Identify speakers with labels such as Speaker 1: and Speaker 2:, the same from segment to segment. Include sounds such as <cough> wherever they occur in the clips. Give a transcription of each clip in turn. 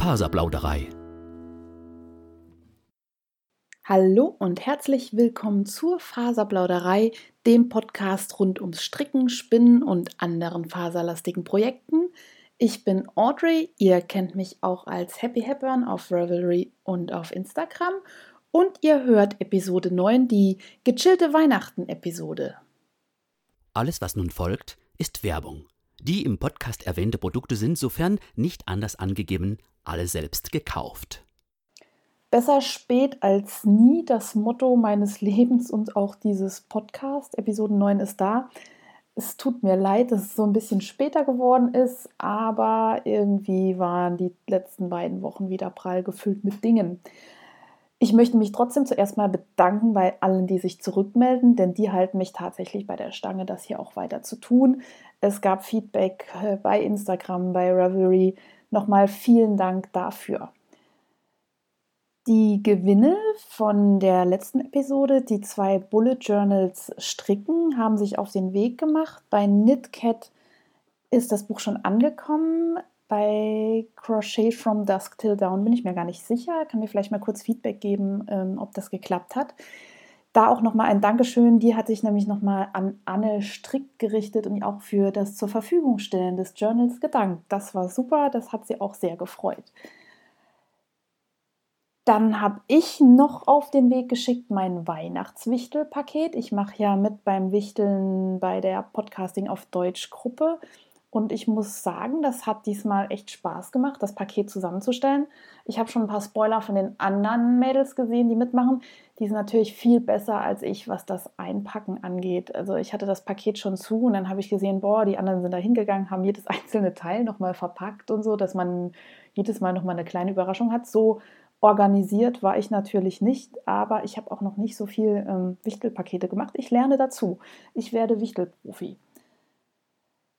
Speaker 1: Faserplauderei.
Speaker 2: Hallo und herzlich willkommen zur Faserplauderei, dem Podcast rund ums Stricken, Spinnen und anderen faserlastigen Projekten. Ich bin Audrey, ihr kennt mich auch als Happy Hepburn auf Revelry und auf Instagram und ihr hört Episode 9, die gechillte Weihnachten-Episode.
Speaker 1: Alles, was nun folgt, ist Werbung. Die im Podcast erwähnte Produkte sind, sofern nicht anders angegeben, alle selbst gekauft.
Speaker 2: Besser spät als nie, das Motto meines <laughs> Lebens und auch dieses Podcast. Episode 9 ist da. Es tut mir leid, dass es so ein bisschen später geworden ist, aber irgendwie waren die letzten beiden Wochen wieder prall gefüllt mit Dingen. Ich möchte mich trotzdem zuerst mal bedanken bei allen, die sich zurückmelden, denn die halten mich tatsächlich bei der Stange, das hier auch weiter zu tun. Es gab Feedback äh, bei Instagram, bei Ravelry. Nochmal vielen Dank dafür. Die Gewinne von der letzten Episode, die zwei Bullet Journals stricken, haben sich auf den Weg gemacht. Bei KnitCat ist das Buch schon angekommen. Bei Crochet from Dusk Till Dawn bin ich mir gar nicht sicher. Kann mir vielleicht mal kurz Feedback geben, ähm, ob das geklappt hat. Da auch nochmal ein Dankeschön. Die hat sich nämlich nochmal an Anne Strick gerichtet und auch für das zur Verfügung stellen des Journals gedankt. Das war super, das hat sie auch sehr gefreut. Dann habe ich noch auf den Weg geschickt mein Weihnachtswichtelpaket. Ich mache ja mit beim Wichteln bei der Podcasting auf Deutsch Gruppe. Und ich muss sagen, das hat diesmal echt Spaß gemacht, das Paket zusammenzustellen. Ich habe schon ein paar Spoiler von den anderen Mädels gesehen, die mitmachen. Die sind natürlich viel besser als ich, was das Einpacken angeht. Also ich hatte das Paket schon zu und dann habe ich gesehen, boah, die anderen sind da hingegangen, haben jedes <laughs> einzelne Teil nochmal verpackt und so, dass man jedes Mal nochmal eine kleine Überraschung hat. So organisiert war ich natürlich nicht, aber ich habe auch noch nicht so viel ähm, Wichtelpakete gemacht. Ich lerne dazu. Ich werde Wichtelprofi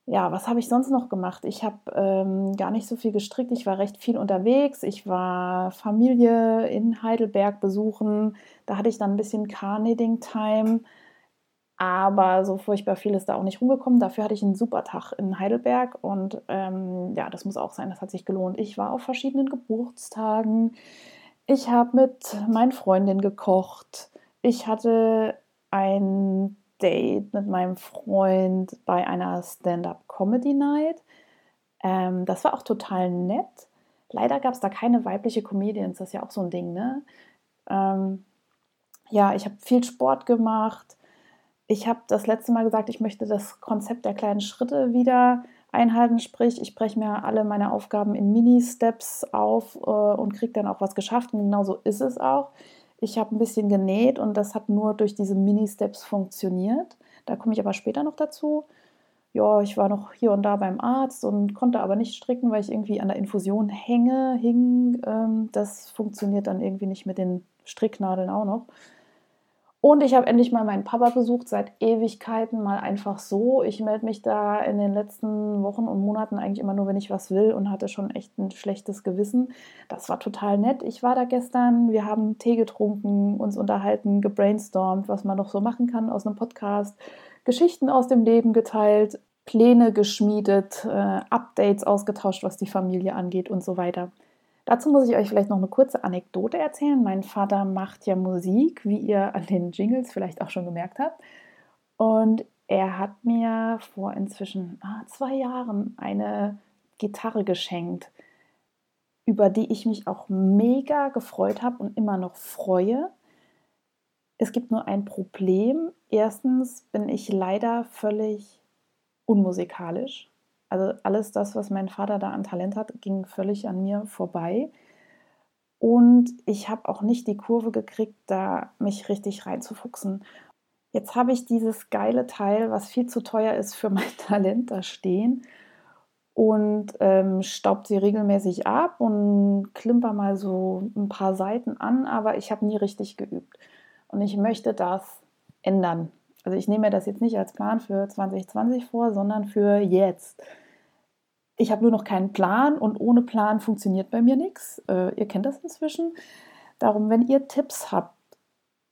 Speaker 2: ja, was habe ich sonst noch gemacht? Ich habe ähm, gar nicht so viel gestrickt. Ich war recht viel unterwegs. Ich war Familie in Heidelberg besuchen. Da hatte ich dann ein bisschen Car-Knitting-Time. Aber so furchtbar viel ist da auch nicht rumgekommen. Dafür hatte ich einen super Tag in Heidelberg. Und ähm, ja, das muss auch sein. Das hat sich gelohnt. Ich war auf verschiedenen Geburtstagen. Ich habe mit meinen Freundinnen gekocht. Ich hatte ein Date mit meinem Freund bei einer Stand-up-Comedy-Night. Ähm, das war auch total nett. Leider gab es da keine weibliche Comedians, das ist ja auch so ein Ding, ne? Ähm, ja, ich habe viel Sport gemacht. Ich habe das letzte Mal gesagt, ich möchte das Konzept der kleinen Schritte wieder einhalten, sprich, ich breche mir alle meine Aufgaben in Mini-Steps auf äh, und kriege dann auch was geschafft. Und genau so ist es auch. Ich habe ein bisschen genäht und das hat nur durch diese Mini-Steps funktioniert. Da komme ich aber später noch dazu. Ja, ich war noch hier und da beim Arzt und konnte aber nicht stricken, weil ich irgendwie an der Infusion hänge, hing. Ähm, das funktioniert dann irgendwie nicht mit den Stricknadeln auch noch. Und ich habe endlich mal meinen Papa besucht, seit Ewigkeiten, mal einfach so. Ich melde mich da in den letzten Wochen und Monaten eigentlich immer nur, wenn ich was will und hatte schon echt ein schlechtes Gewissen. Das war total nett. Ich war da gestern, wir haben Tee getrunken, uns unterhalten, gebrainstormt, was man noch so machen kann aus einem Podcast, Geschichten aus dem Leben geteilt, Pläne geschmiedet, äh, Updates ausgetauscht, was die Familie angeht und so weiter. Dazu muss ich euch vielleicht noch eine kurze Anekdote erzählen. Mein Vater macht ja Musik, wie ihr an den Jingles vielleicht auch schon gemerkt habt. Und er hat mir vor inzwischen ah, zwei Jahren eine Gitarre geschenkt, über die ich mich auch mega gefreut habe und immer noch freue. Es gibt nur ein Problem. Erstens bin ich leider völlig unmusikalisch. Also alles das, was mein Vater da an Talent hat, ging völlig an mir vorbei. Und ich habe auch nicht die Kurve gekriegt, da mich richtig reinzufuchsen. Jetzt habe ich dieses geile Teil, was viel zu teuer ist für <laughs> mein Talent, da stehen und ähm, staubt sie regelmäßig ab und klimper mal so ein paar Seiten an, aber ich habe nie richtig geübt. Und ich möchte das ändern. Also ich nehme mir das jetzt nicht als Plan für 2020 vor, sondern für jetzt ich habe nur noch keinen Plan und ohne Plan funktioniert bei mir nichts. Äh, ihr kennt das inzwischen. Darum, wenn ihr Tipps habt,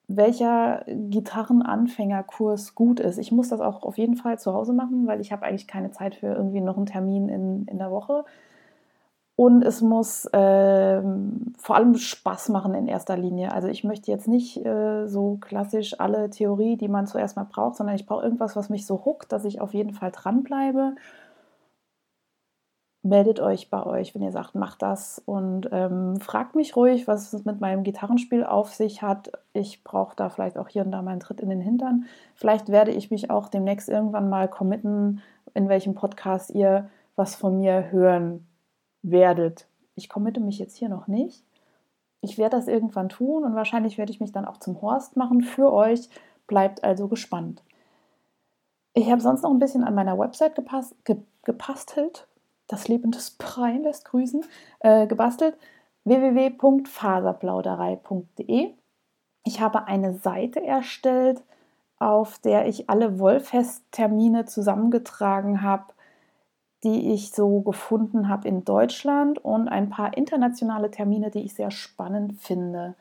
Speaker 2: welcher Gitarrenanfängerkurs gut ist. Ich muss das auch auf jeden Fall zu Hause machen, weil ich habe eigentlich keine Zeit für irgendwie noch einen Termin in, in der Woche. Und es muss äh, vor allem Spaß machen in erster Linie. Also ich möchte jetzt nicht äh, so klassisch alle Theorie, die man zuerst mal braucht, sondern ich brauche irgendwas, was mich so huckt, dass ich auf jeden Fall dranbleibe. Meldet euch bei euch, wenn ihr sagt, macht das und ähm, fragt mich ruhig, was es mit meinem Gitarrenspiel auf sich hat. Ich brauche da vielleicht auch hier und da mal einen Tritt in den Hintern. Vielleicht werde ich mich auch demnächst irgendwann mal committen, in welchem Podcast ihr was von mir hören werdet. Ich committe mich jetzt hier noch nicht. Ich werde das irgendwann tun und wahrscheinlich werde ich mich dann auch zum Horst machen für euch. Bleibt also gespannt. Ich habe sonst noch ein bisschen an meiner Website gepast, ge, gepastelt. Das Leben des Brei lässt grüßen. Äh, gebastelt. www.faserplauderei.de. Ich habe eine Seite erstellt, auf der ich alle Wollfest-Termine zusammengetragen habe die ich so gefunden habe in Deutschland und ein paar internationale Termine, die ich sehr spannend finde.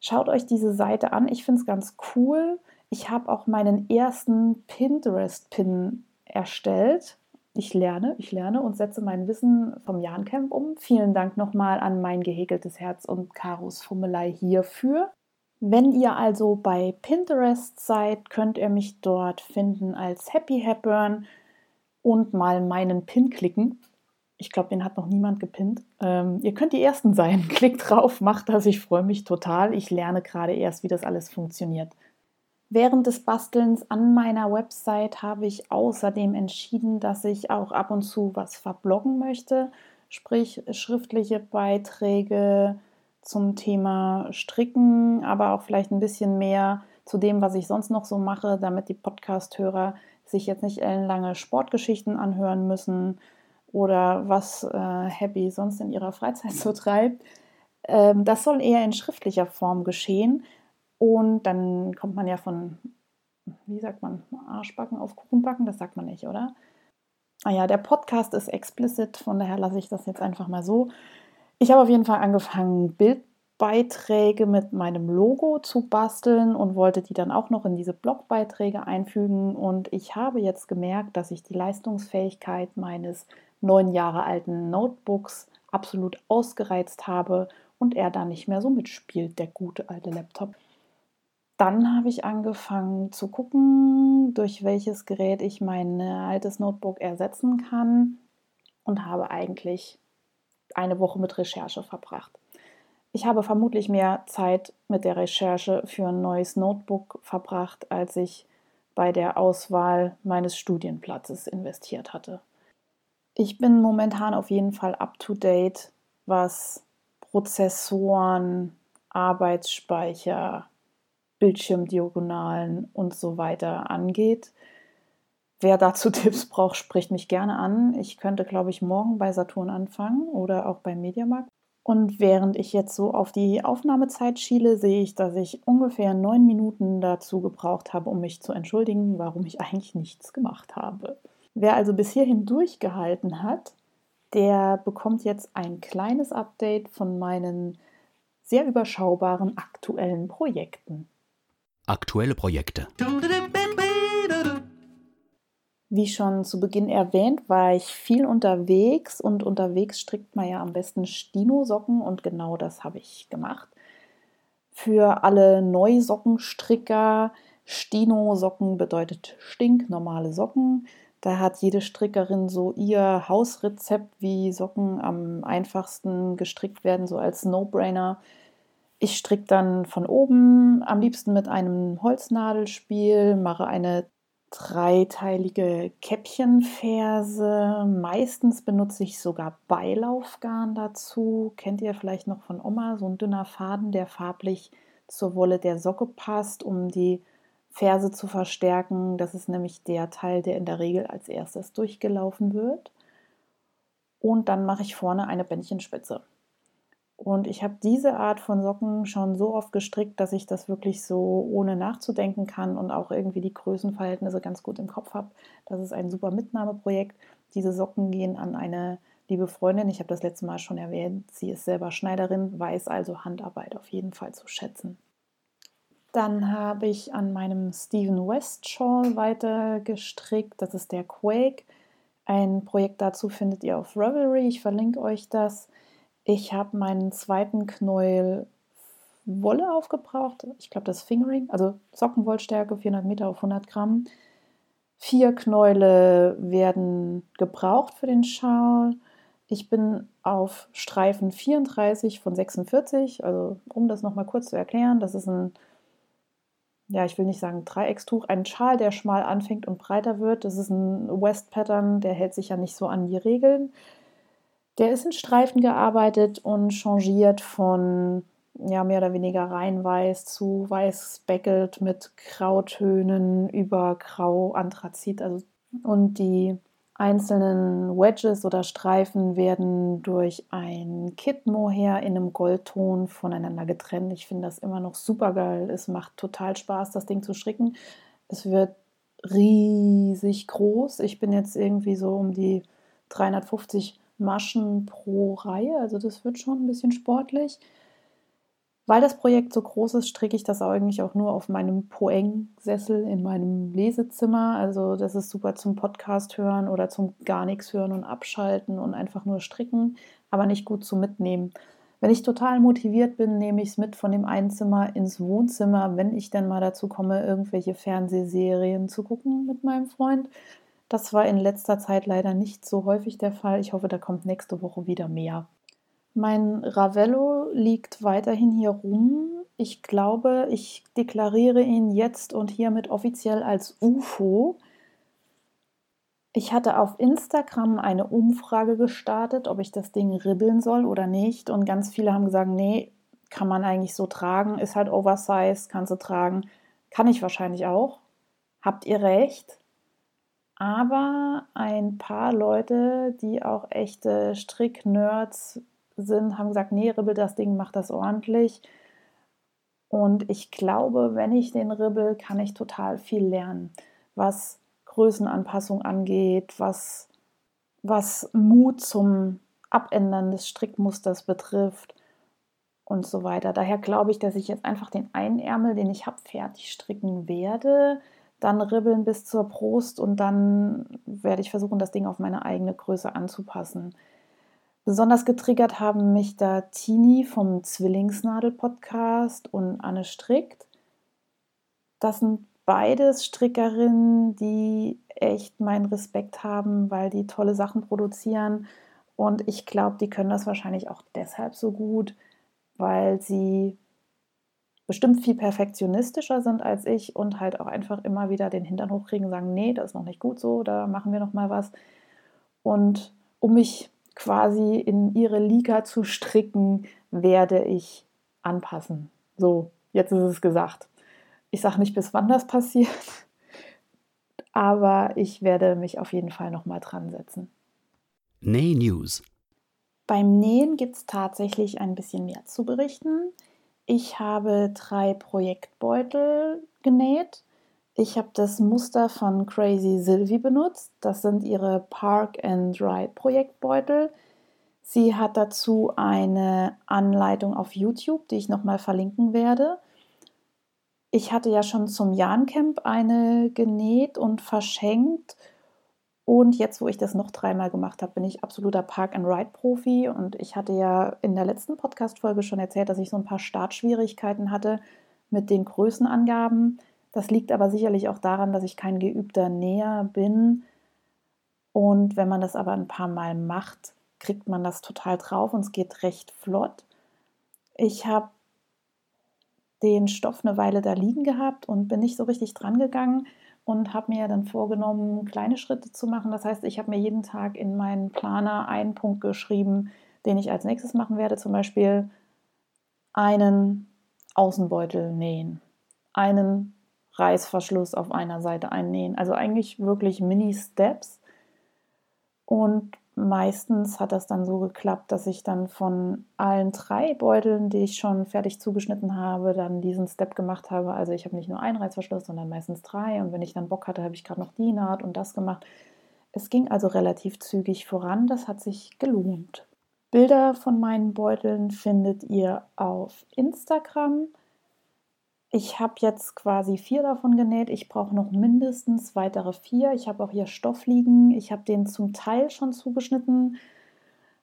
Speaker 2: Schaut euch diese Seite an, ich finde es ganz cool. Ich habe auch meinen ersten Pinterest-Pin erstellt. Ich lerne, ich lerne und setze mein Wissen vom Jahrencamp um. Vielen Dank nochmal an mein gehäkeltes Herz und Karos Fummelei hierfür. Wenn ihr also bei Pinterest seid, könnt ihr mich dort finden als Happy Hepburn und mal meinen Pin klicken. Ich glaube, den hat noch niemand gepinnt. Ähm, ihr könnt die Ersten sein. <laughs> Klickt drauf, macht das. Ich freue mich total. Ich lerne gerade erst, wie das alles funktioniert. Während des Bastelns an meiner Website habe ich außerdem entschieden, dass ich auch ab und zu was verbloggen möchte, sprich schriftliche Beiträge zum Thema Stricken, aber auch vielleicht ein bisschen mehr zu dem, was ich sonst noch so mache, damit die Podcast-Hörer sich jetzt nicht ellenlange Sportgeschichten anhören müssen oder was äh, Happy sonst in ihrer Freizeit so treibt. Ähm, das soll eher in schriftlicher Form geschehen. Und dann kommt man ja von, wie sagt man, Arschbacken auf Kuchenbacken, das sagt man nicht, oder? Ah ja, der Podcast ist explicit, von daher lasse ich das jetzt einfach mal so. Ich habe auf jeden Fall angefangen, Bild Beiträge mit meinem Logo zu basteln und wollte die dann auch noch in diese Blogbeiträge einfügen. Und ich habe jetzt gemerkt, dass ich die Leistungsfähigkeit meines neun Jahre alten Notebooks absolut ausgereizt habe und er da nicht mehr so mitspielt, der gute alte Laptop. Dann habe ich angefangen zu gucken, durch welches Gerät ich mein altes Notebook ersetzen kann und habe eigentlich eine Woche mit Recherche verbracht. Ich habe vermutlich mehr Zeit mit der Recherche für ein neues Notebook verbracht, als ich bei der Auswahl meines Studienplatzes investiert hatte. Ich bin momentan auf jeden Fall up-to-date, was Prozessoren, Arbeitsspeicher, Bildschirmdiagonalen und so weiter angeht. Wer dazu <laughs> Tipps braucht, spricht mich gerne an. Ich könnte, glaube ich, morgen bei Saturn anfangen oder auch beim Mediamarkt. Und während ich jetzt so auf die Aufnahmezeit schiele, sehe ich, dass ich ungefähr neun Minuten dazu gebraucht habe, um mich zu entschuldigen, warum ich eigentlich nichts gemacht habe. Wer also bis hierhin durchgehalten hat, der bekommt jetzt ein kleines Update von meinen sehr überschaubaren aktuellen Projekten.
Speaker 1: Aktuelle Projekte.
Speaker 2: Wie schon zu Beginn erwähnt, war ich viel unterwegs und unterwegs strickt man ja am besten Stino-Socken und genau das habe ich gemacht. Für alle Neusockenstricker, Stino-Socken bedeutet stinknormale Socken. Da hat jede Strickerin so ihr Hausrezept, wie Socken am einfachsten gestrickt werden, so als No-Brainer. Ich stricke dann von oben, am liebsten mit einem Holznadelspiel, mache eine dreiteilige Käppchenferse. Meistens benutze ich sogar Beilaufgarn dazu. Kennt ihr vielleicht noch von Oma? So ein dünner Faden, der farblich zur Wolle der Socke passt, um die Ferse zu verstärken. Das ist nämlich der Teil, der in der Regel als erstes durchgelaufen wird. Und dann mache ich vorne eine Bändchenspitze. Und ich habe diese Art von Socken schon so oft gestrickt, dass ich das wirklich so ohne nachzudenken kann und auch irgendwie die Größenverhältnisse ganz gut im Kopf habe. Das ist ein super Mitnahmeprojekt. Diese Socken gehen an eine liebe Freundin. Ich habe das letzte Mal schon erwähnt. Sie ist selber Schneiderin, weiß also Handarbeit auf jeden Fall zu schätzen. Dann habe ich an meinem Stephen West Shawl weiter gestrickt. Das ist der Quake. Ein Projekt dazu findet ihr auf Revelry. Ich verlinke euch das. Ich habe meinen zweiten Knäuel Wolle aufgebraucht. Ich glaube, das Fingering, also Sockenwollstärke, 400 Meter auf 100 Gramm. Vier Knäule werden gebraucht für den Schal. Ich bin auf Streifen 34 von 46. Also, um das nochmal kurz zu erklären, das ist ein, ja, ich will nicht sagen Dreieckstuch, ein Schal, der schmal anfängt und breiter wird. Das ist ein West-Pattern, der hält sich ja nicht so an die Regeln. Der ist in Streifen gearbeitet und changiert von ja, mehr oder weniger rein weiß zu weiß speckelt mit Grautönen über Grau Anthrazit. Also, und die einzelnen Wedges oder Streifen werden durch ein Kit Mohair in einem Goldton voneinander getrennt. Ich finde das immer noch super geil. Es macht total Spaß, das Ding zu stricken. Es wird riesig groß. Ich bin jetzt irgendwie so um die 350 Maschen pro Reihe. Also das wird schon ein bisschen sportlich. Weil das Projekt so groß ist, stricke ich das eigentlich auch nur auf meinem Poeng-Sessel in meinem Lesezimmer. Also das ist super zum Podcast hören oder zum gar nichts hören und abschalten und einfach nur stricken, aber nicht gut zu mitnehmen. Wenn ich total motiviert bin, nehme ich es mit von dem einen Zimmer ins Wohnzimmer, wenn ich dann mal dazu komme, irgendwelche Fernsehserien zu gucken mit meinem Freund. Das war in letzter Zeit leider nicht so häufig der Fall. Ich hoffe, da kommt nächste Woche wieder mehr. Mein Ravello liegt weiterhin hier rum. Ich glaube, ich deklariere ihn jetzt und hiermit offiziell als UFO. Ich hatte auf Instagram eine Umfrage gestartet, ob ich das Ding ribbeln soll oder nicht. Und ganz viele haben gesagt, nee, kann man eigentlich so tragen, ist halt oversized, kannst du tragen. Kann ich wahrscheinlich auch. Habt ihr recht. Aber ein paar Leute, die auch echte Strick-Nerds sind, haben gesagt, nee, ribbel das Ding, mach das ordentlich. Und ich glaube, wenn ich den ribbel, kann ich total viel lernen, was Größenanpassung angeht, was, was Mut zum Abändern des Strickmusters betrifft und so weiter. Daher glaube ich, dass ich jetzt einfach den einen Ärmel, den ich habe, fertig stricken werde, dann ribbeln bis zur Brust und dann werde ich versuchen, das Ding auf meine eigene Größe anzupassen. Besonders getriggert haben mich da Tini vom Zwillingsnadel-Podcast und Anne Strickt. Das sind beides Strickerinnen, die echt meinen Respekt haben, weil die tolle Sachen produzieren. Und ich glaube, die können das wahrscheinlich auch deshalb so gut, weil sie bestimmt viel perfektionistischer sind als ich und halt auch einfach immer wieder den Hintern hochkriegen und sagen, nee, das ist noch nicht gut so, da machen wir noch mal was. Und um mich quasi in ihre Liga zu stricken, werde ich anpassen. So, jetzt ist es gesagt. Ich sage nicht, bis wann das passiert, <laughs> aber ich werde mich auf jeden Fall nochmal dran setzen.
Speaker 1: Näh News.
Speaker 2: Beim Nähen gibt es tatsächlich ein bisschen mehr zu berichten. Ich habe drei Projektbeutel genäht ich habe das Muster von Crazy Sylvie benutzt. Das sind ihre Park and Ride Projektbeutel. Sie hat dazu eine Anleitung auf YouTube, die ich nochmal verlinken werde. Ich hatte ja schon zum Jahrencamp eine genäht und verschenkt. Und jetzt, wo ich das noch dreimal gemacht habe, bin ich absoluter Park-and-Ride-Profi. Und ich hatte ja in der letzten Podcast-Folge schon erzählt, dass ich so ein paar Startschwierigkeiten hatte mit den Größenangaben. Das liegt aber sicherlich auch daran, dass ich kein geübter Näher bin. Und wenn man das aber ein paar Mal macht, kriegt man das total drauf und es geht recht flott. Ich habe den Stoff eine Weile da liegen gehabt und bin nicht so richtig dran gegangen und habe mir dann vorgenommen, kleine Schritte zu machen. Das heißt, ich habe mir jeden Tag in meinen Planer einen Punkt geschrieben, den ich als nächstes machen werde. Zum Beispiel einen Außenbeutel nähen, einen Reißverschluss auf einer Seite einnähen. Also eigentlich wirklich Mini-Steps. Und meistens hat das dann so geklappt, dass ich dann von allen drei Beuteln, die ich schon fertig zugeschnitten habe, dann diesen Step gemacht habe. Also ich habe nicht nur einen Reißverschluss, sondern meistens drei. Und wenn ich dann Bock hatte, habe ich gerade noch die Naht und das gemacht. Es ging also relativ zügig voran. Das hat sich gelohnt. Bilder von meinen Beuteln findet ihr auf Instagram. Ich habe jetzt quasi vier davon genäht. Ich brauche noch mindestens weitere vier. Ich habe auch hier Stoff liegen. Ich habe den zum Teil schon zugeschnitten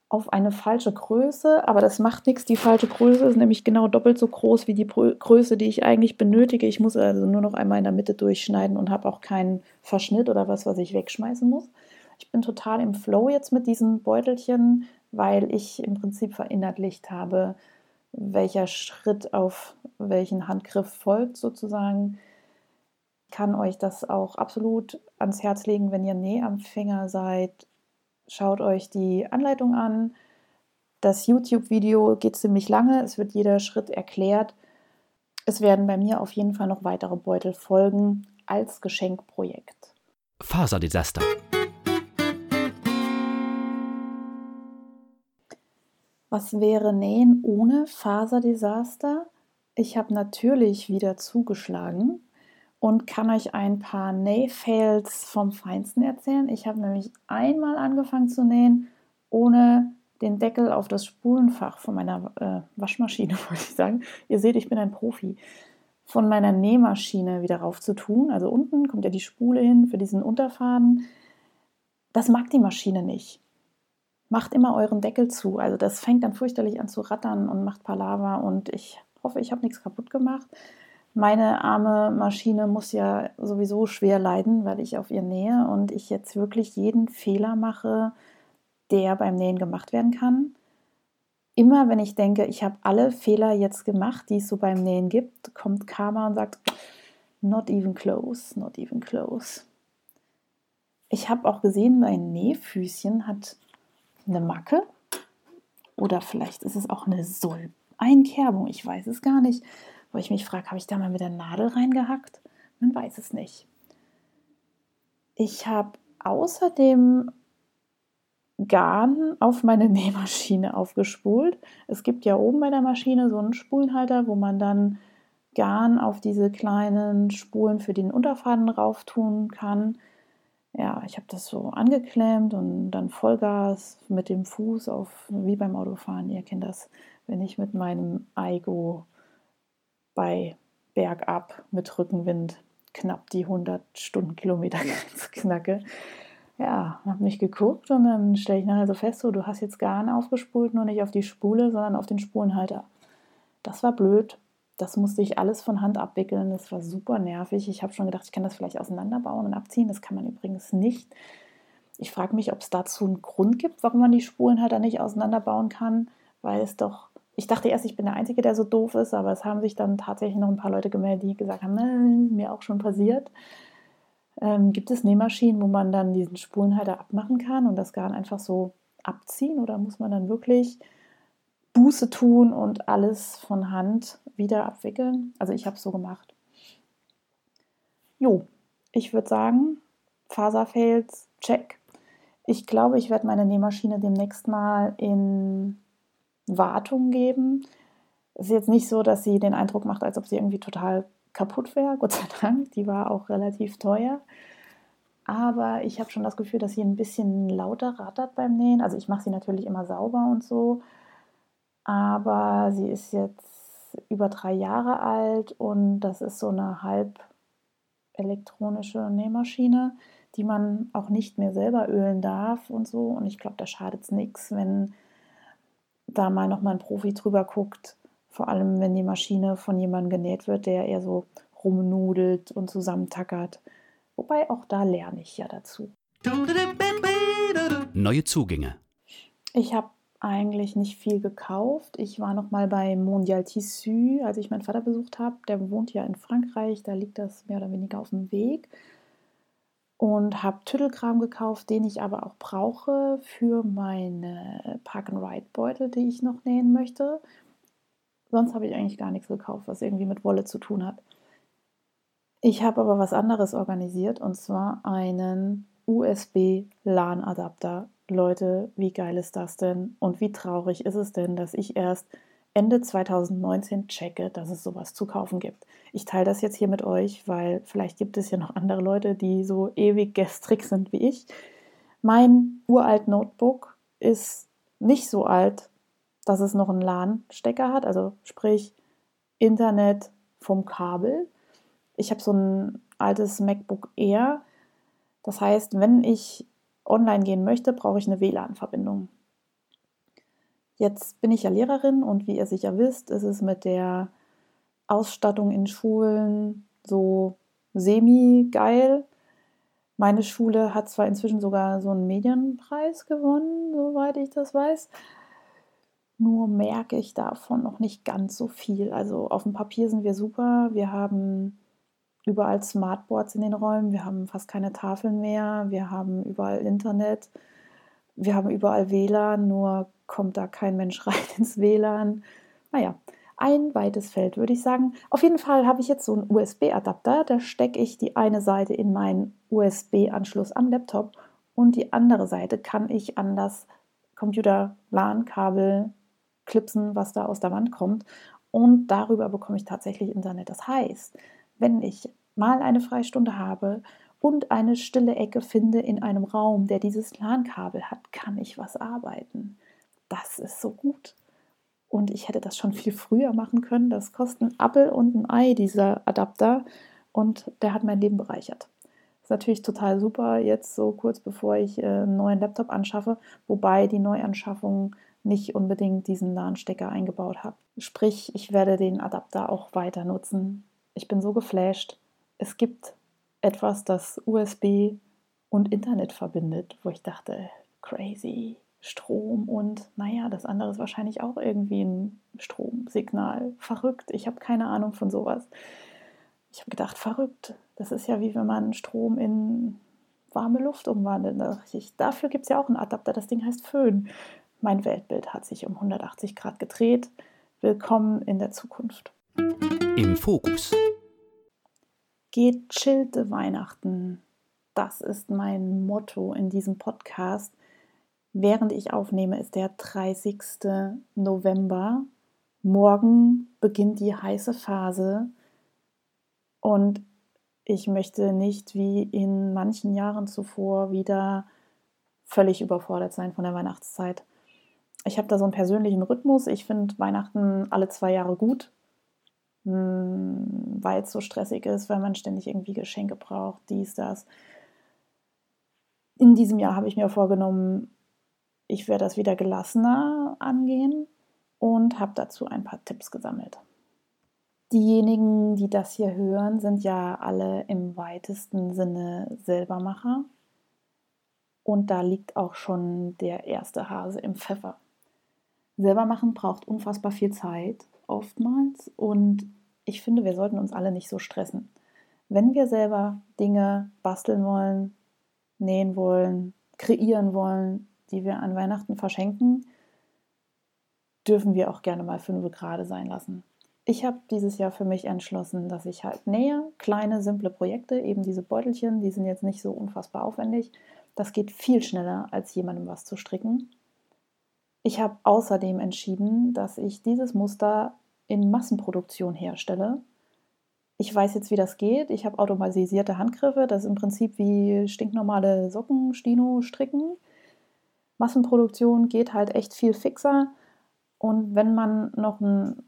Speaker 2: auf eine falsche Größe, aber das macht nichts. Die falsche Größe ist nämlich genau doppelt so groß wie die Größe, die ich eigentlich benötige. Ich muss also nur noch einmal in der Mitte durchschneiden und habe auch keinen Verschnitt oder was, was ich wegschmeißen muss. Ich bin total im Flow jetzt mit diesen Beutelchen, weil ich im Prinzip verinnerlicht habe, welcher Schritt auf welchen Handgriff folgt sozusagen. Ich kann euch das auch absolut ans Herz legen, wenn ihr Nähanfänger seid. Schaut euch die Anleitung an. Das YouTube-Video geht ziemlich lange. Es wird jeder Schritt erklärt. Es werden bei mir auf jeden Fall noch weitere Beutel folgen als Geschenkprojekt.
Speaker 1: Faserdesaster.
Speaker 2: Was wäre Nähen ohne Faserdesaster? Ich habe natürlich wieder zugeschlagen und kann euch ein paar Nähfails vom Feinsten erzählen. Ich habe nämlich einmal angefangen zu nähen, ohne den Deckel auf das Spulenfach von meiner äh, Waschmaschine, <laughs> wollte ich sagen. Ihr seht, ich bin ein Profi. Von meiner Nähmaschine wieder rauf zu tun. Also unten kommt ja die Spule hin für diesen Unterfaden. Das mag die Maschine nicht macht immer euren Deckel zu. Also das fängt dann fürchterlich an zu rattern und macht Palaver und ich hoffe, ich habe nichts kaputt gemacht. Meine arme Maschine muss ja sowieso schwer leiden, weil ich auf ihr nähe und ich jetzt wirklich jeden Fehler mache, der beim Nähen gemacht werden kann. Immer wenn ich denke, ich habe alle Fehler jetzt gemacht, die es so beim Nähen gibt, kommt Karma und sagt, not even close, not even close. Ich habe auch gesehen, mein Nähfüßchen hat eine Macke oder vielleicht ist es auch eine Soll-Einkerbung. Ich weiß es gar nicht. Wo ich mich frage, habe ich da mal mit der Nadel reingehackt? Man weiß es nicht. Ich habe außerdem Garn auf meine <laughs> Nähmaschine aufgespult. Es gibt ja oben bei der Maschine so einen Spulenhalter, wo man dann Garn auf diese kleinen Spulen für den Unterfaden rauf tun kann ja, ich habe das so angeklemmt und dann Vollgas mit dem Fuß auf, wie beim Autofahren. Ihr kennt das, wenn ich mit meinem Aigo bei bergab mit Rückenwind knapp die 100 Stundenkilometer <laughs> knacke. Ja, habe mich geguckt und dann stelle ich nachher so fest, so, du hast jetzt Garn aufgespult, nur nicht auf die Spule, sondern auf den Spulenhalter. Das war blöd. Das musste ich alles von Hand abwickeln. Das war super nervig. Ich habe schon gedacht, ich kann das vielleicht auseinanderbauen und abziehen. Das kann man übrigens nicht. Ich frage mich, ob es dazu einen Grund gibt, warum man die Spulen halt dann nicht auseinanderbauen kann, weil es doch. Ich dachte erst, ich bin der Einzige, der so doof ist, aber es haben sich dann tatsächlich noch ein paar Leute gemeldet, die gesagt haben, mir auch schon passiert. Ähm, gibt es Nähmaschinen, wo man dann diesen Spulenhalter abmachen kann und das Garn einfach so abziehen oder muss man dann wirklich Buße tun und alles von Hand wieder abwickeln. Also ich habe es so gemacht. Jo, ich würde sagen, Faserfails, check. Ich glaube, ich werde meine Nähmaschine demnächst mal in Wartung geben. Es ist jetzt nicht so, dass sie den Eindruck macht, als ob sie irgendwie total kaputt wäre. Gott sei Dank, die war auch relativ teuer. Aber ich habe schon das Gefühl, dass sie ein bisschen lauter rattert beim Nähen. Also ich mache sie natürlich immer sauber und so aber sie ist jetzt über drei Jahre alt und das ist so eine halb elektronische Nähmaschine, die man auch nicht mehr selber ölen darf und so. Und ich glaube, da schadet es nichts, wenn da mal nochmal ein Profi drüber guckt. Vor allem, wenn die Maschine von jemandem genäht wird, der eher so rumnudelt und zusammentackert. Wobei auch da lerne ich ja dazu.
Speaker 1: Neue Zugänge.
Speaker 2: Ich habe eigentlich nicht viel gekauft. Ich war noch mal bei Mondial Tissu, als ich meinen Vater besucht habe. Der wohnt ja in Frankreich, da liegt das mehr oder weniger auf dem Weg. Und habe Tüttelkram gekauft, den ich aber auch brauche für meine Park-and-Ride-Beutel, die ich noch nähen möchte. Sonst habe ich eigentlich gar nichts gekauft, was irgendwie mit Wolle zu tun hat. Ich habe aber was anderes organisiert und zwar einen USB-LAN-Adapter Leute, wie geil ist das denn? Und wie traurig ist es denn, dass ich erst Ende 2019 checke, dass es sowas zu kaufen gibt. Ich teile das jetzt hier mit euch, weil vielleicht gibt es ja noch andere Leute, die so ewig gestrig sind wie ich. Mein uralt Notebook ist nicht so alt, dass es noch einen LAN-Stecker hat, also sprich Internet vom Kabel. Ich habe so ein altes MacBook Air. Das heißt, wenn ich online gehen möchte, brauche ich eine WLAN-Verbindung. Jetzt bin ich ja Lehrerin und wie ihr sicher wisst, ist es mit der Ausstattung in Schulen so semi-geil. Meine Schule hat zwar inzwischen sogar so einen Medienpreis gewonnen, soweit ich das weiß. Nur merke ich davon noch nicht ganz so viel. Also auf dem Papier sind wir super. Wir haben überall Smartboards in den Räumen. Wir haben fast keine Tafeln mehr. Wir haben überall Internet. Wir haben überall WLAN, nur kommt da kein Mensch <laughs> rein ins WLAN. Naja, ein weites Feld, würde ich sagen. Auf jeden Fall habe ich jetzt so einen USB-Adapter. Da stecke ich die eine Seite in meinen USB-Anschluss am Laptop und die andere Seite kann ich an das Computer-LAN-Kabel klipsen, was da aus der Wand kommt. Und darüber bekomme ich tatsächlich Internet. Das heißt, wenn ich mal eine Freistunde habe und eine stille Ecke finde in einem Raum, der dieses LAN-Kabel hat, kann ich was arbeiten. Das ist so gut. Und ich hätte das schon viel früher machen können. Das kostet ein Appel und ein Ei, dieser Adapter. Und der hat mein Leben bereichert. Ist natürlich total super, jetzt so kurz bevor ich äh, einen neuen Laptop anschaffe. Wobei die Neuanschaffung nicht unbedingt diesen LAN-Stecker eingebaut habe. Sprich, ich werde den Adapter auch weiter nutzen. Ich bin so geflasht. Es gibt etwas, das USB und Internet verbindet, wo ich dachte, crazy, Strom und naja, das andere ist wahrscheinlich auch irgendwie ein Stromsignal. Verrückt, ich habe keine Ahnung von sowas. Ich habe gedacht, verrückt, das ist ja wie wenn man Strom in warme Luft umwandelt. Dafür gibt es ja auch einen Adapter, das Ding heißt Föhn. Mein Weltbild hat sich um 180 Grad gedreht. Willkommen in der Zukunft.
Speaker 1: Im Fokus.
Speaker 2: Geht chillte Weihnachten. Das ist mein Motto in diesem Podcast. Während ich aufnehme, ist der 30. November. Morgen beginnt die heiße Phase. Und ich möchte nicht wie in manchen Jahren zuvor wieder völlig überfordert sein von der Weihnachtszeit ich habe da so einen persönlichen Rhythmus. Ich finde Weihnachten alle zwei Jahre gut, weil es so stressig ist, weil man ständig irgendwie Geschenke braucht, dies, das. In diesem Jahr habe ich mir vorgenommen, ich werde das wieder gelassener angehen und habe dazu ein paar Tipps gesammelt. Diejenigen, die das hier hören, sind ja alle im weitesten Sinne Selbermacher. Und da liegt auch schon der erste Hase im Pfeffer selber machen braucht unfassbar viel Zeit oftmals und ich finde, wir sollten uns alle nicht so stressen. Wenn wir selber Dinge basteln wollen, nähen wollen, kreieren wollen, die wir an Weihnachten verschenken, dürfen wir auch gerne mal fünf gerade sein lassen. Ich habe dieses Jahr für mich entschlossen, dass ich halt nähe, kleine, simple Projekte, eben diese Beutelchen, die sind jetzt nicht so unfassbar aufwendig. Das geht viel schneller, als jemandem was zu stricken. Ich habe außerdem entschieden, dass ich dieses Muster in Massenproduktion herstelle. Ich weiß jetzt, wie das geht. Ich habe automatisierte Handgriffe. Das ist im Prinzip wie stinknormale Socken, Stino, Stricken. Massenproduktion geht halt echt viel fixer. Und wenn man noch einen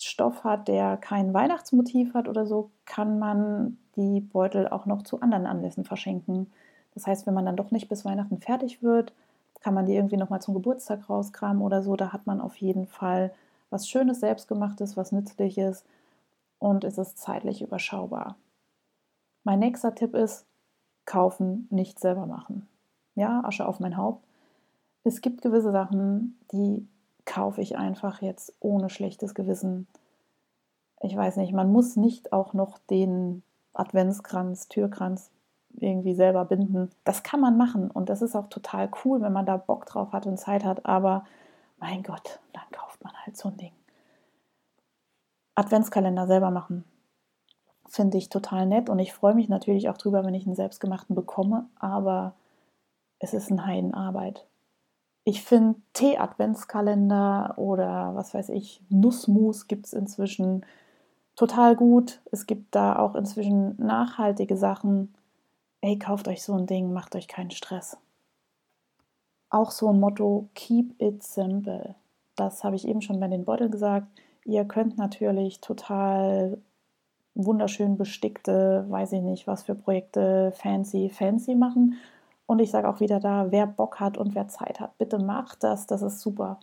Speaker 2: Stoff hat, der kein Weihnachtsmotiv hat oder so, kann man die Beutel auch noch zu anderen Anlässen verschenken. Das heißt, wenn man dann doch nicht bis Weihnachten fertig wird, kann man die irgendwie nochmal zum Geburtstag rauskramen oder so. Da hat man auf jeden Fall was Schönes, Selbstgemachtes, was Nützliches und es ist zeitlich überschaubar. Mein nächster Tipp ist, kaufen, nicht selber machen. Ja, Asche auf mein Haupt. Es gibt gewisse Sachen, die kaufe ich einfach jetzt ohne schlechtes Gewissen. Ich weiß nicht, man muss nicht auch noch den Adventskranz, Türkranz, irgendwie selber binden. Das kann man machen und das ist auch total cool, wenn man da Bock drauf hat und Zeit hat, aber mein Gott, dann kauft man halt so ein Ding. Adventskalender selber machen. Finde ich total nett und ich freue mich natürlich auch drüber, wenn ich einen selbstgemachten bekomme, aber es ist eine Heidenarbeit. Ich finde Tee-Adventskalender oder was weiß ich, Nussmus gibt es inzwischen total gut. Es gibt da auch inzwischen nachhaltige Sachen ey, kauft euch so ein Ding, macht euch keinen Stress. Auch so ein Motto, keep it simple. Das habe ich eben schon bei den Beuteln gesagt. Ihr könnt natürlich total wunderschön bestickte, weiß ich nicht, was für Projekte fancy, fancy machen. Und ich sage auch wieder da, wer Bock hat und wer Zeit hat, bitte macht das, das ist super.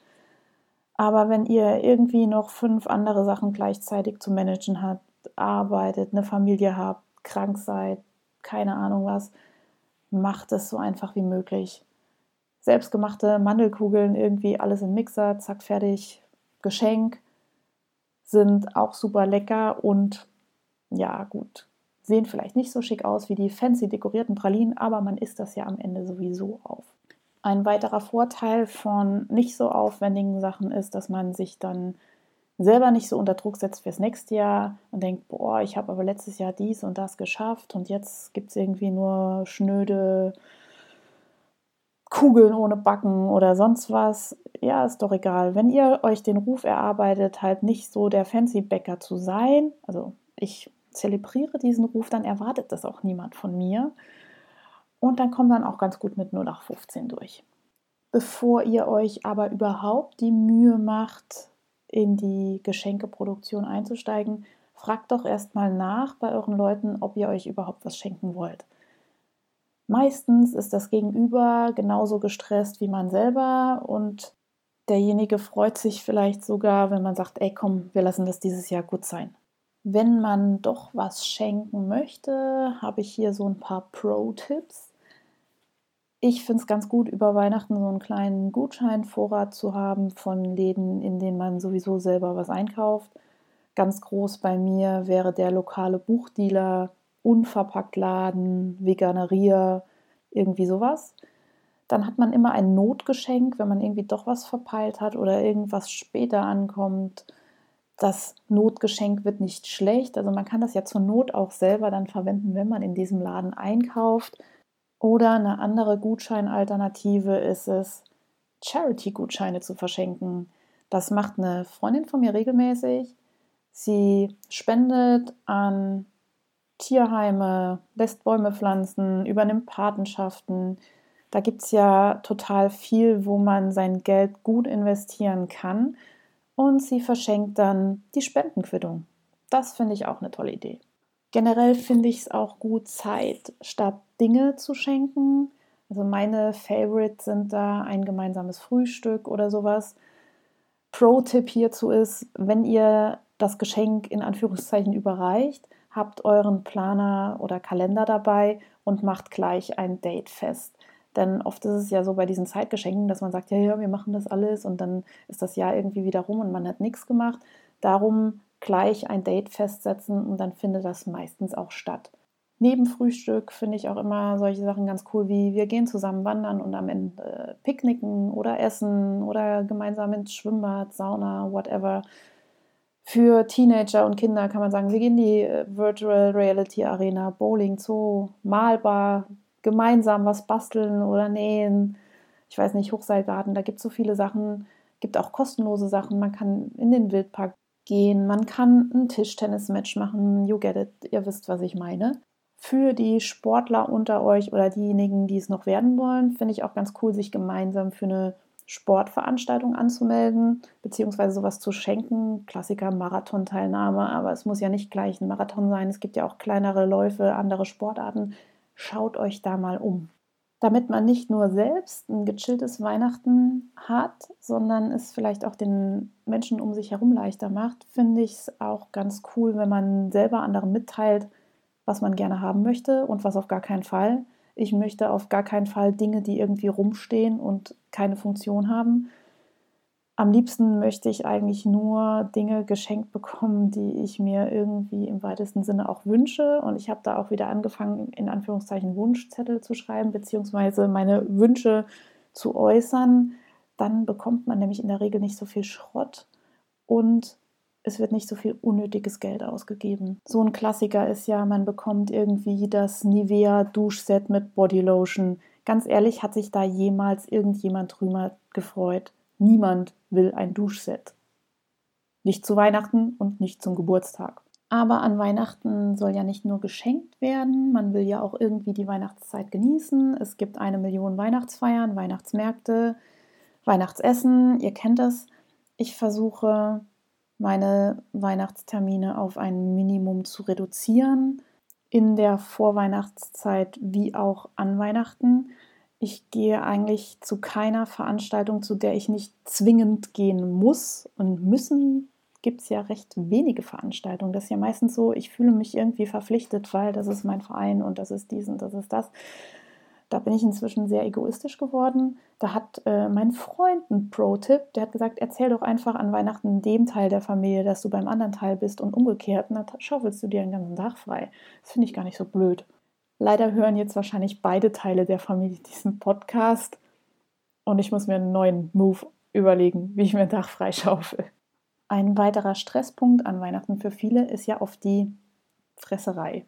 Speaker 2: Aber wenn ihr irgendwie noch fünf andere Sachen gleichzeitig zu managen habt, arbeitet, eine Familie habt, krank seid, keine Ahnung was, macht es so einfach wie möglich. Selbstgemachte Mandelkugeln, irgendwie alles im Mixer, zack, fertig, Geschenk, sind auch super lecker und ja, gut, sehen vielleicht nicht so schick aus wie die fancy dekorierten Pralinen, aber man isst das ja am Ende sowieso auf. Ein weiterer Vorteil von nicht so aufwendigen Sachen ist, dass man sich dann selber nicht so unter Druck setzt fürs nächste Jahr und denkt, boah, ich habe aber letztes Jahr dies und das geschafft und jetzt gibt es irgendwie nur schnöde Kugeln ohne Backen oder sonst was. Ja, ist doch egal. Wenn ihr euch den Ruf erarbeitet, halt nicht so der Fancy Bäcker zu sein, also ich zelebriere diesen Ruf, dann erwartet das auch niemand von mir. Und dann kommt dann auch ganz gut mit 0 nach 15 durch. Bevor ihr euch aber überhaupt die Mühe macht, in die Geschenkeproduktion einzusteigen, fragt doch erstmal nach bei euren Leuten, ob ihr euch überhaupt was schenken wollt. Meistens ist das Gegenüber genauso gestresst wie man selber und derjenige freut sich vielleicht sogar, wenn man sagt, ey komm, wir lassen das dieses Jahr gut sein. Wenn man doch was schenken möchte, habe ich hier so ein paar Pro-Tipps. Ich finde es ganz gut, über Weihnachten so einen kleinen Gutscheinvorrat zu haben von Läden, in denen man sowieso selber was einkauft. Ganz groß bei mir wäre der lokale Buchdealer, Unverpacktladen, Veganeria, irgendwie sowas. Dann hat man immer ein Notgeschenk, wenn man irgendwie doch was verpeilt hat oder irgendwas später ankommt das Notgeschenk wird nicht schlecht. Also man kann das ja zur Not auch selber dann verwenden, wenn man in diesem Laden einkauft. Oder eine andere Gutscheinalternative ist es, Charity-Gutscheine zu verschenken. Das macht eine Freundin von mir regelmäßig. Sie spendet an Tierheime, lässt Bäume pflanzen, übernimmt Patenschaften. Da gibt es ja total viel, wo man sein Geld gut investieren kann und sie verschenkt dann die Spendenquittung. Das finde ich auch eine tolle Idee. Generell finde ich es auch gut, Zeit statt Dinge zu schenken. Also meine Favorites sind da ein gemeinsames Frühstück oder sowas. Pro-Tipp hierzu ist, wenn ihr das Geschenk in Anführungszeichen überreicht, habt euren Planer oder Kalender dabei und macht gleich ein Date fest. Denn oft ist es ja so bei diesen Zeitgeschenken, dass man sagt, ja, ja, wir machen das alles und dann ist das Jahr irgendwie wieder rum und man hat nichts gemacht. Darum gleich ein Date festsetzen und dann findet das meistens auch statt. Neben Frühstück finde ich auch immer solche Sachen ganz cool, wie wir gehen zusammen wandern und am Ende äh, picknicken oder essen oder gemeinsam ins Schwimmbad, Sauna, whatever. Für Teenager und Kinder kann man sagen, wir gehen in die äh, Virtual Reality Arena, Bowling, Zoo, Malbar, gemeinsam was basteln oder nähen. Ich weiß nicht, Hochseilgarten, da gibt es so viele Sachen. Gibt auch kostenlose Sachen. Man kann in den Wildpark gehen. Man kann ein Tischtennismatch machen. You get it. Ihr wisst, was ich meine. Für die Sportler unter euch oder diejenigen, die es noch werden wollen, finde ich auch ganz cool, sich gemeinsam für eine Sportveranstaltung anzumelden, beziehungsweise sowas zu schenken. Klassiker Marathonteilnahme, aber es muss ja nicht gleich ein Marathon sein. Es gibt ja auch kleinere Läufe, andere Sportarten schaut euch da mal um. Damit man nicht nur selbst ein gechilltes Weihnachten hat, sondern es vielleicht auch den Menschen um sich herum leichter macht, finde ich es auch ganz cool, wenn man selber anderen mitteilt, was man gerne haben möchte und was auf gar keinen Fall. Ich möchte auf gar keinen Fall Dinge, die irgendwie rumstehen und keine Funktion haben, am liebsten möchte ich eigentlich nur Dinge geschenkt bekommen, die ich mir irgendwie im weitesten Sinne auch wünsche. Und ich habe da auch wieder angefangen, in Anführungszeichen Wunschzettel zu schreiben, beziehungsweise meine Wünsche zu äußern. Dann bekommt man nämlich in der Regel nicht so viel Schrott und es wird nicht so viel unnötiges Geld ausgegeben. So ein Klassiker ist ja, man bekommt irgendwie das Nivea Duschset mit Bodylotion. Ganz ehrlich, hat sich da jemals irgendjemand drüber gefreut? Niemand will ein Duschset. Nicht zu Weihnachten und nicht zum Geburtstag. Aber an Weihnachten soll ja nicht nur geschenkt werden, man will ja auch irgendwie die Weihnachtszeit genießen. Es gibt eine Million Weihnachtsfeiern, Weihnachtsmärkte, Weihnachtsessen, ihr kennt das. Ich versuche meine Weihnachtstermine auf ein Minimum zu reduzieren, in der Vorweihnachtszeit wie auch an Weihnachten. Ich gehe eigentlich zu keiner Veranstaltung, zu der ich nicht zwingend gehen muss und müssen gibt es ja recht wenige Veranstaltungen. Das ist ja meistens so, ich fühle mich irgendwie verpflichtet, weil das ist mein Verein und das ist dies und das ist das. Da bin ich inzwischen sehr egoistisch geworden. Da hat äh, mein Freund einen Pro-Tipp, der hat gesagt, erzähl doch einfach an Weihnachten dem Teil der Familie, dass du beim anderen Teil bist und umgekehrt. Und dann schaufelst du dir den ganzen Tag frei. Das finde ich gar nicht so blöd. Leider hören jetzt wahrscheinlich beide Teile der Familie <laughs> diesen Podcast und ich muss mir einen neuen Move überlegen, wie ich mir den Tag freischaufel. Ein weiterer Stresspunkt an Weihnachten für viele ist ja oft die Fresserei.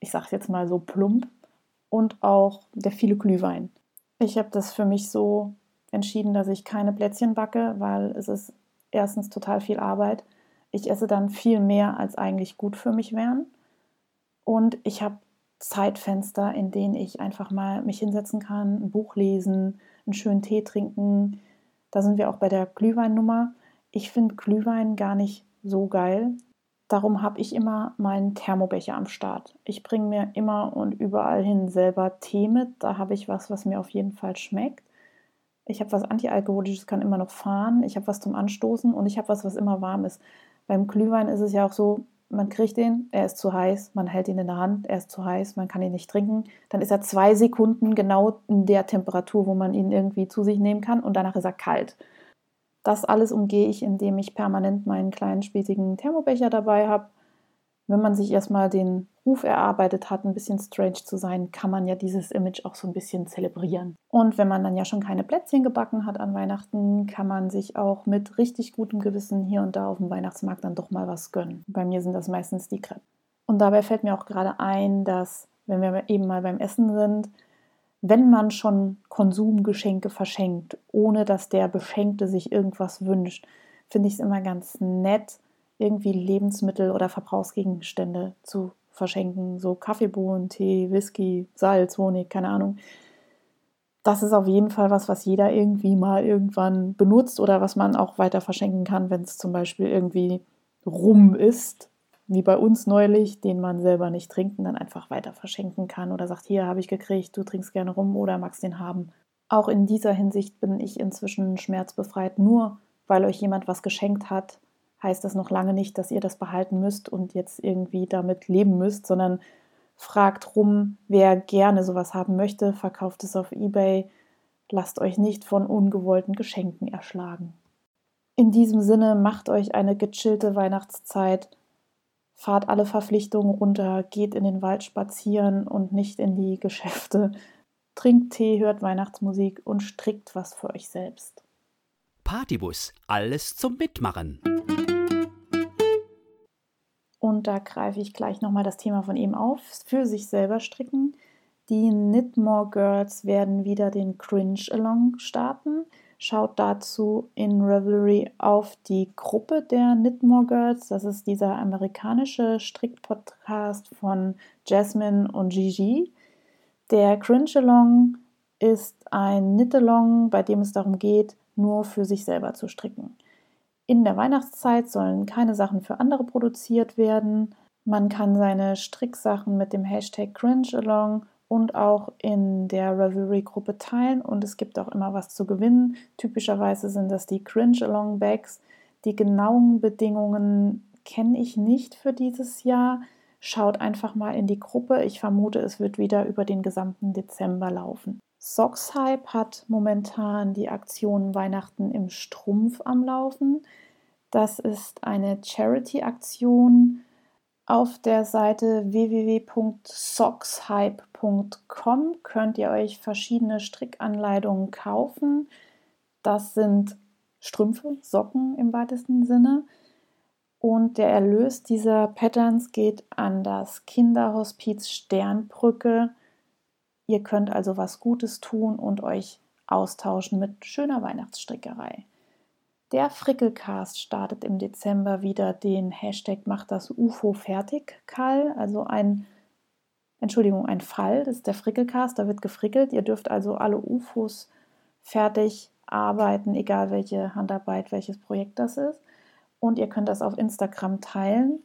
Speaker 2: Ich sage es jetzt mal so plump, und auch der viele Glühwein. Ich habe das für mich so entschieden, dass ich keine Plätzchen backe, weil es ist erstens total viel Arbeit. Ich esse dann viel mehr, als eigentlich gut für mich wären. Und ich habe Zeitfenster, in denen ich einfach mal mich hinsetzen kann, ein Buch lesen, einen schönen Tee trinken. Da sind wir auch bei der Glühweinnummer. Ich finde Glühwein gar nicht so geil. Darum habe ich immer meinen Thermobecher am Start. Ich bringe mir immer und überall hin selber Tee mit. Da habe ich was, was mir auf jeden Fall schmeckt. Ich habe was Antialkoholisches, kann immer noch fahren. Ich habe was zum Anstoßen und ich habe was, was immer warm ist. Beim Glühwein ist es ja auch so, man kriegt den, er ist zu heiß, man hält ihn in der Hand, er ist zu heiß, man kann ihn nicht trinken. Dann ist er zwei Sekunden genau in der Temperatur, wo man ihn irgendwie zu sich nehmen kann und danach ist er kalt. Das alles umgehe ich, indem ich permanent meinen kleinen spießigen Thermobecher dabei habe. Wenn man sich erstmal den Ruf erarbeitet hat, ein bisschen strange zu sein, kann man ja dieses Image auch so ein bisschen zelebrieren. Und wenn man dann ja schon keine Plätzchen gebacken hat an Weihnachten, kann man sich auch mit richtig gutem Gewissen hier und da auf dem Weihnachtsmarkt dann doch mal was gönnen. Bei mir sind das meistens die Crepe. Und dabei fällt mir auch gerade ein, dass, wenn wir eben mal beim Essen sind, wenn man schon Konsumgeschenke verschenkt, ohne dass der Beschenkte sich irgendwas wünscht, finde ich es immer ganz nett, irgendwie Lebensmittel oder Verbrauchsgegenstände zu verschenken. So Kaffeebohnen, Tee, Whisky, Salz, Honig, keine Ahnung. Das ist auf jeden Fall was, was jeder irgendwie mal irgendwann benutzt oder was man auch weiter verschenken kann, wenn es zum Beispiel irgendwie rum ist wie bei uns neulich, den man selber nicht trinkt und dann einfach weiter verschenken kann oder sagt, hier habe ich gekriegt, du trinkst gerne rum oder magst den haben. Auch in dieser Hinsicht bin ich inzwischen schmerzbefreit. Nur weil euch jemand was geschenkt hat, heißt das noch lange nicht, dass ihr das behalten müsst und jetzt irgendwie damit leben müsst, sondern fragt rum, wer gerne sowas haben möchte, verkauft es auf eBay, lasst euch nicht von ungewollten Geschenken erschlagen. In diesem Sinne macht euch eine gechillte Weihnachtszeit fahrt alle Verpflichtungen runter, geht in den Wald spazieren und nicht in die Geschäfte. Trinkt Tee, hört Weihnachtsmusik und strickt was für euch selbst.
Speaker 1: Partybus, alles zum Mitmachen.
Speaker 2: Und da greife ich gleich nochmal das Thema von ihm auf, für sich selber stricken. Die Knitmore Girls werden wieder den Cringe Along starten. Schaut dazu in Revelry auf die Gruppe der Knitmore Girls. Das ist dieser amerikanische Strickpodcast von Jasmine und Gigi. Der Cringe Along ist ein Knit-Along, bei dem es darum geht, nur für sich selber zu stricken. In der Weihnachtszeit sollen keine Sachen für andere produziert werden. Man kann seine Stricksachen mit dem Hashtag Cringe Along und auch in der Revelry-Gruppe teilen und es gibt auch immer was zu gewinnen. Typischerweise sind das die Cringe-Along-Bags. Die genauen Bedingungen kenne ich nicht für dieses Jahr. Schaut einfach mal in die Gruppe. Ich vermute, es wird wieder über den gesamten Dezember laufen. Socks Hype hat momentan die Aktion Weihnachten im Strumpf am Laufen. Das ist eine Charity-Aktion auf der Seite www.sockshype.com könnt ihr euch verschiedene Strickanleitungen kaufen. Das sind Strümpfe, Socken im weitesten Sinne. Und der Erlös dieser Patterns geht an das Kinderhospiz Sternbrücke. Ihr könnt also was Gutes tun und euch austauschen mit schöner Weihnachtsstrickerei. Der Frickelcast startet im Dezember wieder den Hashtag Macht das UFO fertig, Karl. Also ein, Entschuldigung, ein Fall. Das ist der Frickelcast, da wird gefrickelt. Ihr dürft also alle UFOs fertig arbeiten, egal welche Handarbeit, welches Projekt das ist. und ihr könnt das auf Instagram teilen.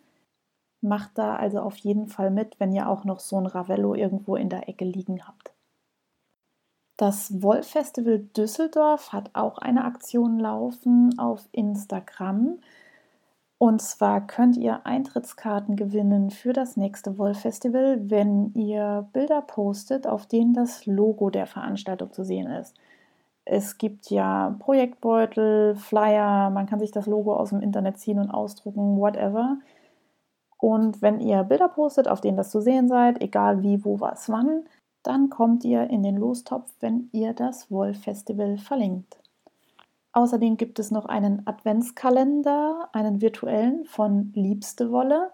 Speaker 2: Macht da also auf jeden Fall mit, wenn ihr auch noch so ein Ravello irgendwo in der Ecke liegen habt. Das Wolf Festival Düsseldorf hat auch eine Aktion laufen auf Instagram. Und zwar könnt ihr Eintrittskarten gewinnen für das nächste Wolf Festival, wenn ihr Bilder postet, auf denen das Logo der Veranstaltung zu sehen ist. Es gibt ja Projektbeutel, Flyer, man kann sich das Logo aus dem Internet ziehen und ausdrucken, whatever. Und wenn ihr Bilder postet, auf denen das zu sehen seid, egal wie, wo, was, wann, dann kommt ihr in den Lostopf, wenn ihr das Wolf Festival verlinkt. Außerdem gibt es noch einen Adventskalender, einen virtuellen von Liebste Wolle.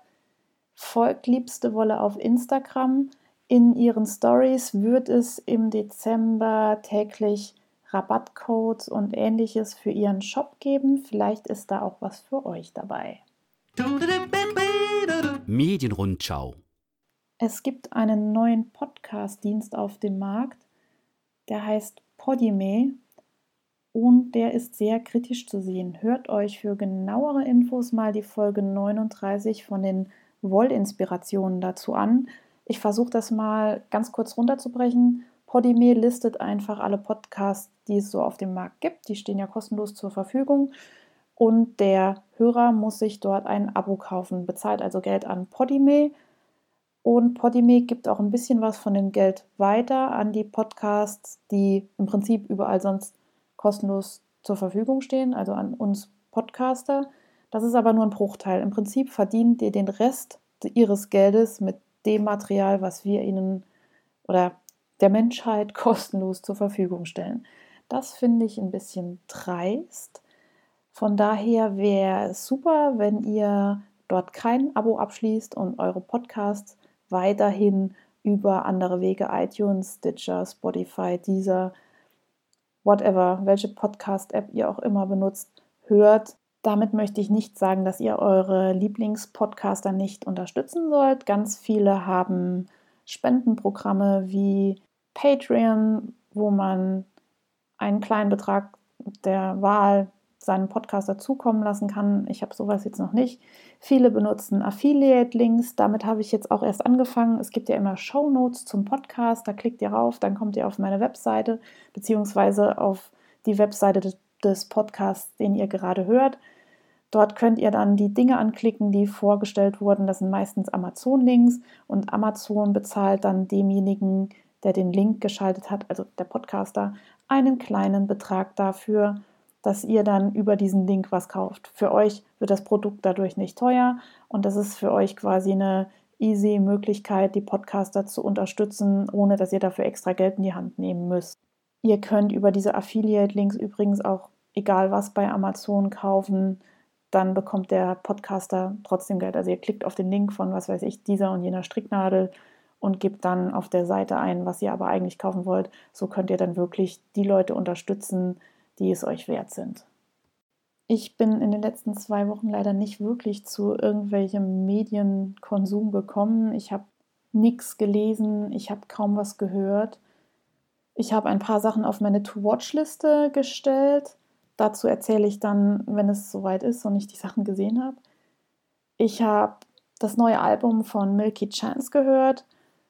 Speaker 2: Folgt Liebste Wolle auf Instagram. In ihren Stories wird es im Dezember täglich Rabattcodes und ähnliches für Ihren Shop geben. Vielleicht ist da auch was für euch dabei.
Speaker 1: Medienrundschau.
Speaker 2: Es gibt einen neuen Podcast-Dienst auf dem Markt, der heißt Podime und der ist sehr kritisch zu sehen. Hört euch für genauere Infos mal die Folge 39 von den Wollinspirationen dazu an. Ich versuche das mal ganz kurz runterzubrechen. Podime listet einfach alle Podcasts, die es so auf dem Markt gibt. Die stehen ja kostenlos zur Verfügung. Und der Hörer muss sich dort ein Abo kaufen, bezahlt also Geld an Podime. Und Podime gibt auch ein bisschen was von dem Geld weiter an die Podcasts, die im Prinzip überall sonst kostenlos zur Verfügung stehen, also an uns Podcaster. Das ist aber nur ein Bruchteil. Im Prinzip verdient ihr den Rest ihres Geldes mit dem Material, was wir ihnen oder der Menschheit <laughs> kostenlos zur Verfügung stellen. Das finde ich ein bisschen dreist. Von daher wäre es super, wenn ihr dort kein Abo abschließt und eure Podcasts weiterhin über andere Wege, iTunes, Stitcher, Spotify, Deezer, whatever, welche Podcast-App ihr auch immer benutzt, hört. Damit möchte ich nicht sagen, dass ihr eure Lieblingspodcaster nicht unterstützen sollt. Ganz viele haben Spendenprogramme wie Patreon, wo man einen kleinen Betrag der Wahl seinen Podcast dazukommen lassen kann. Ich habe sowas jetzt noch nicht. Viele benutzen Affiliate-Links. Damit habe ich jetzt auch erst angefangen. Es gibt ja immer Show Notes zum Podcast. Da klickt ihr rauf, dann kommt ihr auf meine Webseite beziehungsweise auf die Webseite des Podcasts, den ihr gerade hört. Dort könnt ihr dann die Dinge anklicken, die vorgestellt wurden. Das sind meistens Amazon-Links und Amazon bezahlt dann demjenigen, der den Link geschaltet hat, also der Podcaster, einen kleinen Betrag dafür, dass ihr dann über diesen Link was kauft. Für euch wird das Produkt dadurch nicht teuer und das ist für euch quasi eine easy Möglichkeit, die Podcaster zu unterstützen, ohne dass ihr dafür extra Geld in die Hand nehmen müsst. Ihr könnt über diese Affiliate-Links übrigens auch egal was bei Amazon kaufen, dann bekommt der Podcaster trotzdem Geld. Also ihr klickt auf den Link von, was weiß ich, dieser und jener Stricknadel und gebt dann auf der Seite ein, was ihr aber eigentlich kaufen wollt. So könnt ihr dann wirklich die Leute unterstützen, die es euch wert sind. Ich bin in den letzten zwei Wochen leider nicht wirklich zu irgendwelchem Medienkonsum gekommen. Ich habe nichts gelesen, ich habe kaum was gehört. Ich habe ein paar Sachen auf meine To-Watch-Liste gestellt. Dazu erzähle ich dann, wenn es soweit ist und ich die Sachen gesehen habe. Ich habe das neue Album von Milky Chance gehört.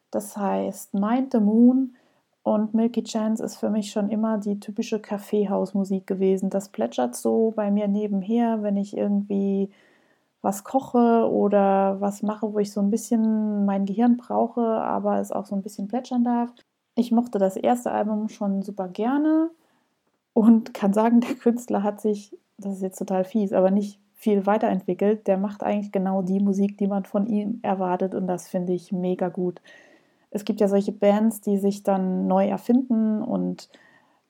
Speaker 2: Das heißt Mind the Moon. Und Milky Chance ist für mich schon immer die typische Kaffeehausmusik gewesen. Das plätschert so bei mir nebenher, wenn ich irgendwie was koche oder was mache, wo ich so ein bisschen mein Gehirn brauche, aber es auch so ein bisschen plätschern darf. Ich mochte das erste Album schon super gerne und kann sagen, der Künstler hat sich, das ist jetzt total fies, aber nicht viel weiterentwickelt. Der macht eigentlich genau die Musik, die man von ihm erwartet und das finde ich mega gut es gibt ja solche Bands, die sich dann neu erfinden und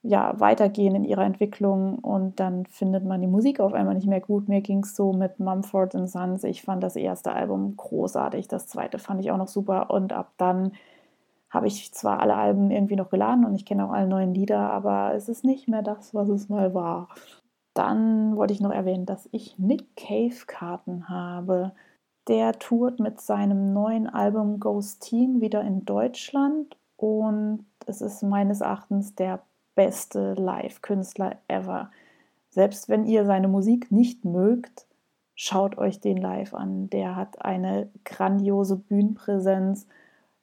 Speaker 2: ja, weitergehen in ihrer Entwicklung und dann findet man die Musik auf einmal nicht mehr gut. Mir ging es so mit Mumford Sons. Ich fand das erste Album großartig, das zweite fand ich auch noch super und ab dann habe ich zwar alle Alben irgendwie noch geladen und ich kenne auch alle neuen Lieder, aber es ist nicht mehr das, was es mal war. Dann wollte ich noch erwähnen, dass ich Nick Cave Karten habe. Der tourt mit seinem neuen Album Ghosteen wieder in Deutschland und es ist meines Erachtens der beste Live-Künstler ever. Selbst wenn ihr seine Musik nicht mögt, Schaut euch den live an. Der hat eine grandiose Bühnenpräsenz.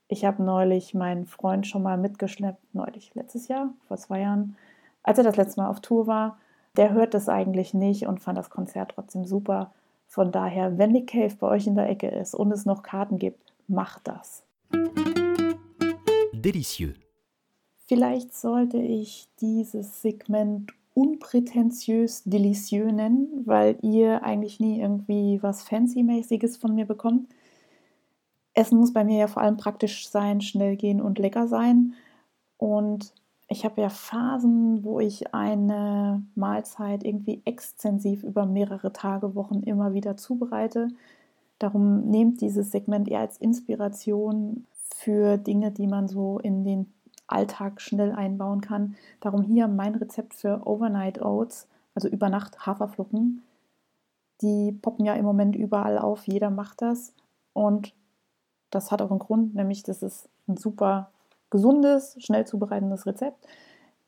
Speaker 2: Ich habe neulich meinen Freund schon mal mitgeschleppt, neulich, letztes Jahr, vor zwei Jahren, als er das letzte Mal auf Tour war. Der hört das eigentlich nicht und fand das Konzert trotzdem super. Von daher, wenn die Cave bei euch in der Ecke ist und es noch Karten gibt, macht das.
Speaker 1: Delicieux.
Speaker 2: Vielleicht sollte ich dieses Segment unprätentiös delicieux nennen, weil ihr eigentlich nie irgendwie was Fancy-mäßiges von mir bekommt. Essen muss bei mir ja vor allem praktisch sein, schnell gehen und lecker sein. Und ich habe ja Phasen, wo ich eine Mahlzeit irgendwie extensiv über mehrere Tage, Wochen immer wieder zubereite. Darum nehmt dieses Segment eher als Inspiration für Dinge, die man so in den Alltag schnell einbauen kann. Darum hier mein Rezept für Overnight Oats, also über Nacht Haferflocken. Die poppen ja im Moment überall auf, jeder macht das. Und das hat auch einen Grund, nämlich das ist ein super gesundes, schnell zubereitendes Rezept.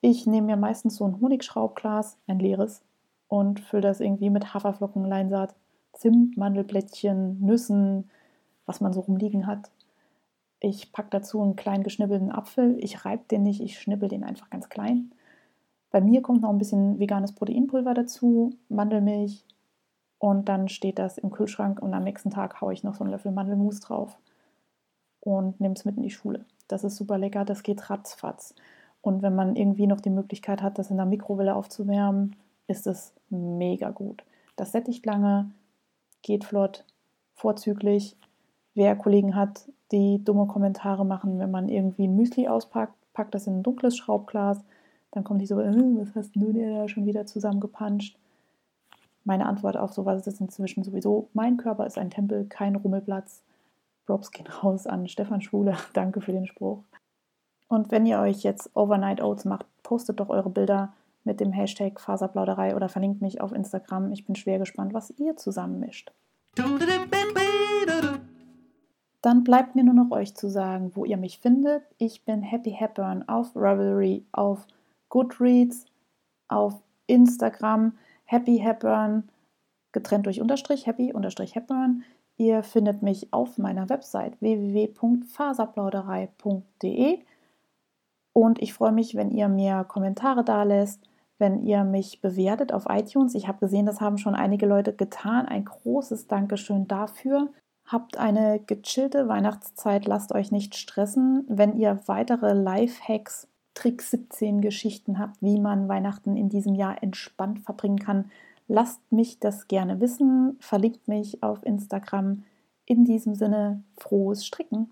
Speaker 2: Ich nehme mir meistens so ein Honigschraubglas, ein leeres, und fülle das irgendwie mit Haferflocken, Leinsaat, Zimt, Mandelblättchen, Nüssen, was man so rumliegen hat. Ich packe dazu einen kleinen geschnibbelten Apfel. Ich reibe den nicht, ich schnibbel den einfach ganz klein. Bei mir kommt noch ein bisschen veganes Proteinpulver dazu, Mandelmilch und dann steht das im Kühlschrank und am nächsten Tag haue ich noch so einen Löffel Mandelmus drauf und nehme es mit in die Schule. Das ist super lecker, das geht ratzfatz. Und wenn man irgendwie noch die Möglichkeit hat, das in der Mikrowelle aufzuwärmen, ist es mega gut. Das sättigt lange, geht flott, vorzüglich. Wer Kollegen hat, die dumme Kommentare machen, wenn man irgendwie ein Müsli auspackt, packt das in ein dunkles Schraubglas, dann kommt die so, äh, was hast du dir da schon wieder zusammengepanscht? Meine Antwort auf sowas ist inzwischen sowieso, mein Körper ist ein Tempel, kein Rummelplatz. Props gehen raus an Stefan Schwule. <laughs> Danke für den Spruch. Und wenn ihr euch jetzt Overnight Oats macht, postet doch eure Bilder mit dem Hashtag Faserplauderei oder verlinkt mich auf Instagram. Ich bin schwer gespannt, was ihr zusammenmischt. Dann bleibt mir nur noch euch zu sagen, wo ihr mich findet. Ich bin Happy Hepburn auf Ravelry, auf Goodreads, auf Instagram. Happy Hepburn, getrennt durch Unterstrich, Happy Unterstrich Hepburn. Ihr findet mich auf meiner Website www.faserplauderei.de und ich freue mich, wenn ihr mir Kommentare da lässt, wenn ihr mich bewertet auf iTunes. Ich habe gesehen, das haben schon einige Leute getan. Ein großes Dankeschön dafür. Habt eine gechillte Weihnachtszeit, lasst euch nicht stressen. Wenn ihr weitere Life-Hacks, Trick 17 Geschichten habt, wie man Weihnachten in diesem Jahr entspannt verbringen kann, Lasst mich das gerne wissen, verlinkt mich auf Instagram. In diesem Sinne, frohes Stricken.